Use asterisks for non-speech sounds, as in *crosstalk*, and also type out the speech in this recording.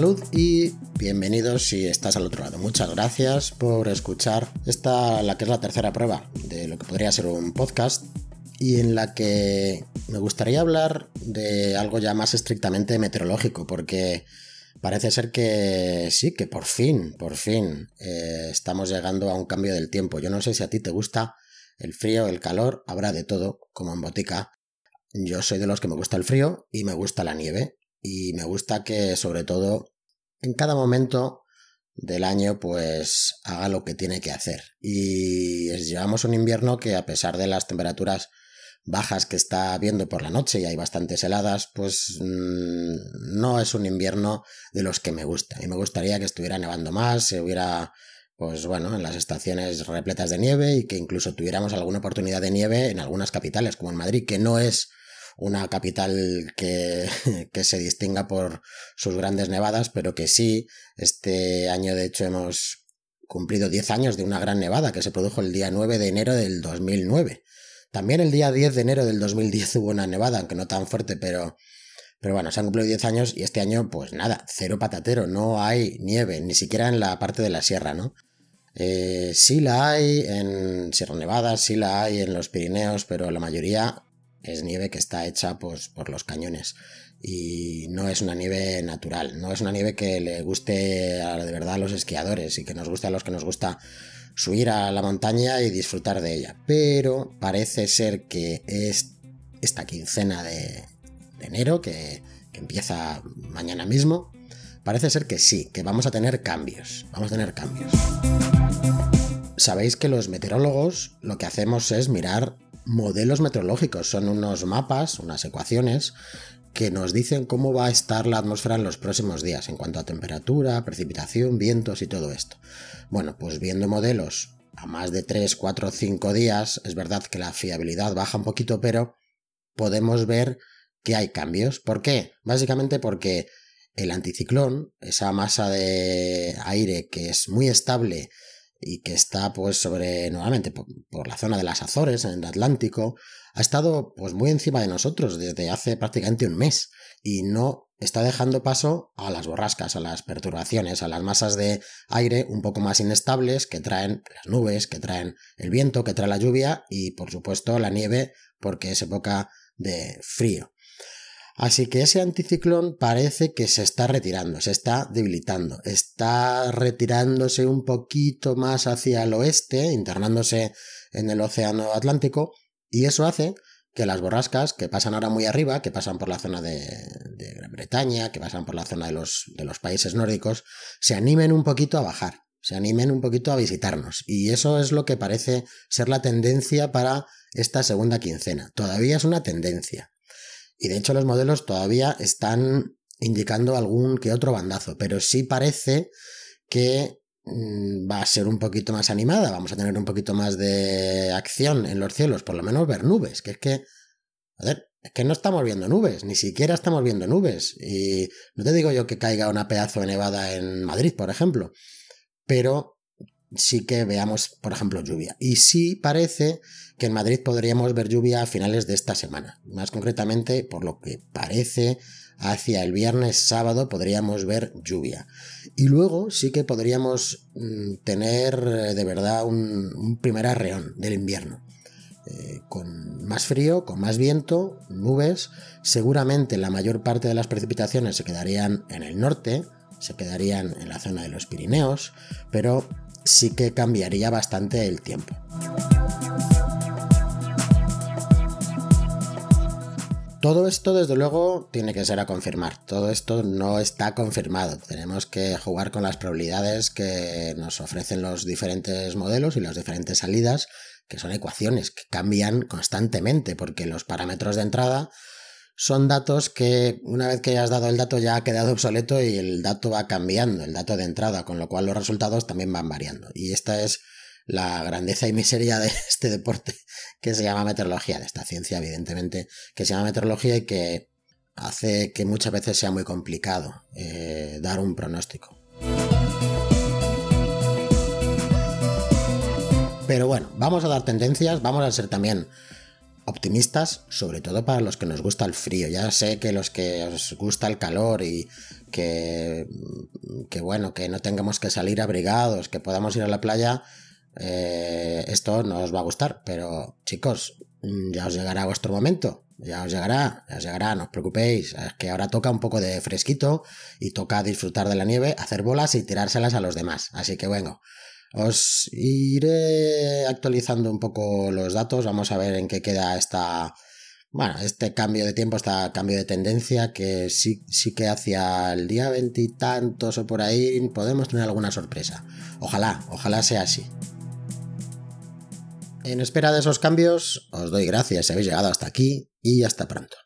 Salud y bienvenidos si estás al otro lado. Muchas gracias por escuchar esta, la que es la tercera prueba de lo que podría ser un podcast y en la que me gustaría hablar de algo ya más estrictamente meteorológico, porque parece ser que sí, que por fin, por fin eh, estamos llegando a un cambio del tiempo. Yo no sé si a ti te gusta el frío, el calor, habrá de todo, como en botica. Yo soy de los que me gusta el frío y me gusta la nieve. Y me gusta que sobre todo en cada momento del año pues haga lo que tiene que hacer. Y llevamos un invierno que a pesar de las temperaturas bajas que está viendo por la noche y hay bastantes heladas, pues mm, no es un invierno de los que me gusta. Y me gustaría que estuviera nevando más, se hubiera, pues bueno, en las estaciones repletas de nieve y que incluso tuviéramos alguna oportunidad de nieve en algunas capitales, como en Madrid, que no es una capital que, *laughs* que se distinga por sus grandes nevadas, pero que sí, este año de hecho hemos cumplido 10 años de una gran nevada que se produjo el día 9 de enero del 2009. También el día 10 de enero del 2010 hubo una nevada, aunque no tan fuerte, pero, pero bueno, se han cumplido 10 años y este año, pues nada, cero patatero, no hay nieve, ni siquiera en la parte de la sierra, ¿no? Eh, sí la hay en Sierra Nevada, sí la hay en los Pirineos, pero la mayoría es nieve que está hecha pues, por los cañones. Y no es una nieve natural, no es una nieve que le guste a, de verdad a los esquiadores y que nos guste a los que nos gusta subir a la montaña y disfrutar de ella. Pero parece ser que es esta quincena de, enero, que, que empieza mañana mismo, parece ser que sí, que vamos a tener cambios. Vamos a tener cambios. Sabéis que los meteorólogos lo que hacemos es mirar modelos meteorológicos, son unos mapas, unas ecuaciones que nos dicen cómo va a estar la atmósfera en los próximos días en cuanto a temperatura, precipitación, vientos y todo esto. Bueno, pues viendo modelos a más de 3, 4, 5 días, es verdad que la fiabilidad baja un poquito, pero podemos ver que hay cambios. ¿Por qué? Básicamente porque el anticiclón, esa masa de aire que es muy estable y que está pues sobre nuevamente por, la zona de las Azores en el Atlántico ha estado pues muy encima de nosotros desde hace prácticamente un mes y no está dejando paso a las borrascas, a las perturbaciones, a las masas de aire un poco más inestables que traen las nubes, que traen el viento, que trae la lluvia y por supuesto la nieve porque es época de frío. Así que ese anticiclón parece que se está retirando, se está debilitando, está retirándose un poquito más hacia el oeste, internándose en el Océano Atlántico, y eso hace que las borrascas que pasan ahora muy arriba, que pasan por la zona de, Gran Bretaña, que pasan por la zona de los, países nórdicos, se animen un poquito a bajar, se animen un poquito a visitarnos. Y eso es lo que parece ser la tendencia para esta segunda quincena. Todavía es una tendencia. Y de hecho los modelos todavía están indicando algún que otro bandazo, pero sí parece que mm, va a ser un poquito más animada, vamos a tener un poquito más de acción en los cielos, por lo menos ver nubes, que es que, ver, es que no estamos viendo nubes, ni siquiera estamos viendo nubes. Y no te digo yo que caiga una pedazo de nevada en Madrid, por ejemplo, pero sí que veamos, por ejemplo, lluvia. Y sí parece que en Madrid podríamos ver lluvia a finales de esta semana. Más concretamente, por lo que parece, hacia el viernes sábado podríamos ver lluvia. Y luego sí que podríamos mm, tener eh, de verdad un, primer arreón del invierno. Eh, con más frío, con más viento, nubes. Seguramente la mayor parte de las precipitaciones se quedarían en el norte, se quedarían en la zona de los Pirineos, pero sí que cambiaría bastante el tiempo. Todo esto, desde luego, tiene que ser a confirmar. Todo esto no está confirmado. Tenemos que jugar con las probabilidades que nos ofrecen los diferentes modelos y las diferentes salidas, que son ecuaciones que cambian constantemente, porque los parámetros de entrada son datos que una vez que hayas dado el dato ya ha quedado obsoleto y el dato va cambiando, el dato de entrada, con lo cual los resultados también van variando. Y esta es la grandeza y miseria de *laughs* este deporte que se llama meteorología, de esta ciencia evidentemente, que se llama meteorología y que hace que muchas veces sea muy complicado eh, dar un pronóstico. Pero bueno, vamos a dar tendencias, vamos a ser también optimistas, sobre todo para los que nos gusta el frío. Ya sé que los que os gusta el calor y que, que bueno, que no tengamos que salir abrigados, que podamos ir a la playa, eh, esto no os va a gustar, pero chicos, ya os llegará vuestro momento, ya os llegará, ya os llegará, no os preocupéis, es que ahora toca un poco de fresquito y toca disfrutar de la nieve, hacer bolas y tirárselas a los demás, así que bueno. Os iré actualizando un poco los datos, vamos a ver en qué queda esta, bueno, este cambio de tiempo, este cambio de tendencia, que sí, sí que hacia el día veintitantos o por ahí podemos tener alguna sorpresa. Ojalá, ojalá sea así. En espera de esos cambios, os doy gracias si habéis llegado hasta aquí y hasta pronto.